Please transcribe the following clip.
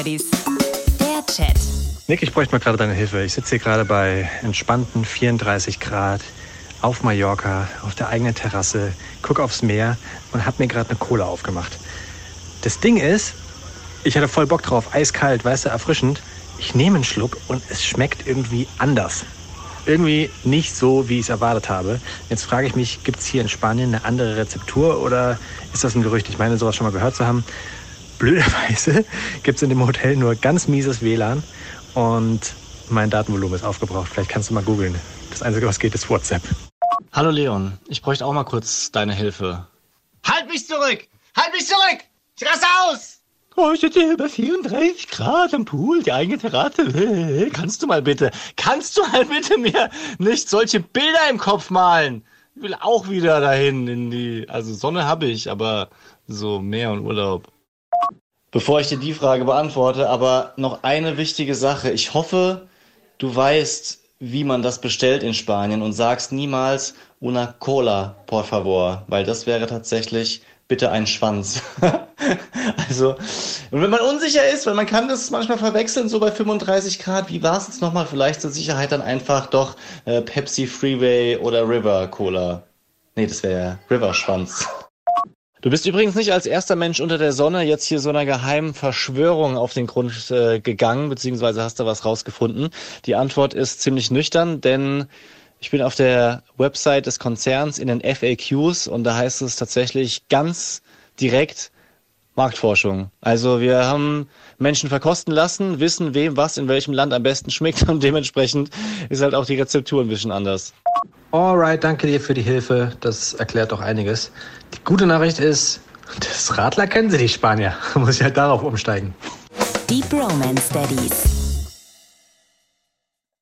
Studies. Der Chat. Nick, ich bräuchte mal gerade deine Hilfe. Ich sitze hier gerade bei entspannten 34 Grad auf Mallorca, auf der eigenen Terrasse, gucke aufs Meer und habe mir gerade eine Cola aufgemacht. Das Ding ist, ich hatte voll Bock drauf, eiskalt, weißt du, erfrischend. Ich nehme einen Schluck und es schmeckt irgendwie anders. Irgendwie nicht so, wie ich es erwartet habe. Jetzt frage ich mich, gibt es hier in Spanien eine andere Rezeptur oder ist das ein Gerücht? Ich meine, sowas schon mal gehört zu haben. Blöderweise gibt es in dem Hotel nur ganz mieses WLAN und mein Datenvolumen ist aufgebraucht. Vielleicht kannst du mal googeln. Das Einzige, was geht, ist WhatsApp. Hallo Leon, ich bräuchte auch mal kurz deine Hilfe. Halt mich zurück! Halt mich zurück! Ich raste aus! Oh, ich sitze hier bei 34 Grad am Pool, die eigene Terrasse. Kannst du mal bitte, kannst du mal bitte mir nicht solche Bilder im Kopf malen? Ich will auch wieder dahin in die, also Sonne habe ich, aber so Meer und Urlaub. Bevor ich dir die Frage beantworte, aber noch eine wichtige Sache. Ich hoffe, du weißt, wie man das bestellt in Spanien und sagst niemals una cola, por favor, weil das wäre tatsächlich bitte ein Schwanz. also, und wenn man unsicher ist, weil man kann das manchmal verwechseln, so bei 35 Grad, wie war es jetzt nochmal? Vielleicht zur Sicherheit dann einfach doch äh, Pepsi Freeway oder River Cola. Nee, das wäre River Schwanz. Du bist übrigens nicht als erster Mensch unter der Sonne jetzt hier so einer geheimen Verschwörung auf den Grund äh, gegangen, beziehungsweise hast du was rausgefunden. Die Antwort ist ziemlich nüchtern, denn ich bin auf der Website des Konzerns in den FAQs und da heißt es tatsächlich ganz direkt Marktforschung. Also wir haben Menschen verkosten lassen, wissen, wem was in welchem Land am besten schmeckt und dementsprechend ist halt auch die Rezeptur ein bisschen anders. Alright, danke dir für die Hilfe. Das erklärt doch einiges. Die gute Nachricht ist, das Radler kennen sie, die Spanier. Muss ich halt darauf umsteigen. Deep Romance Studies.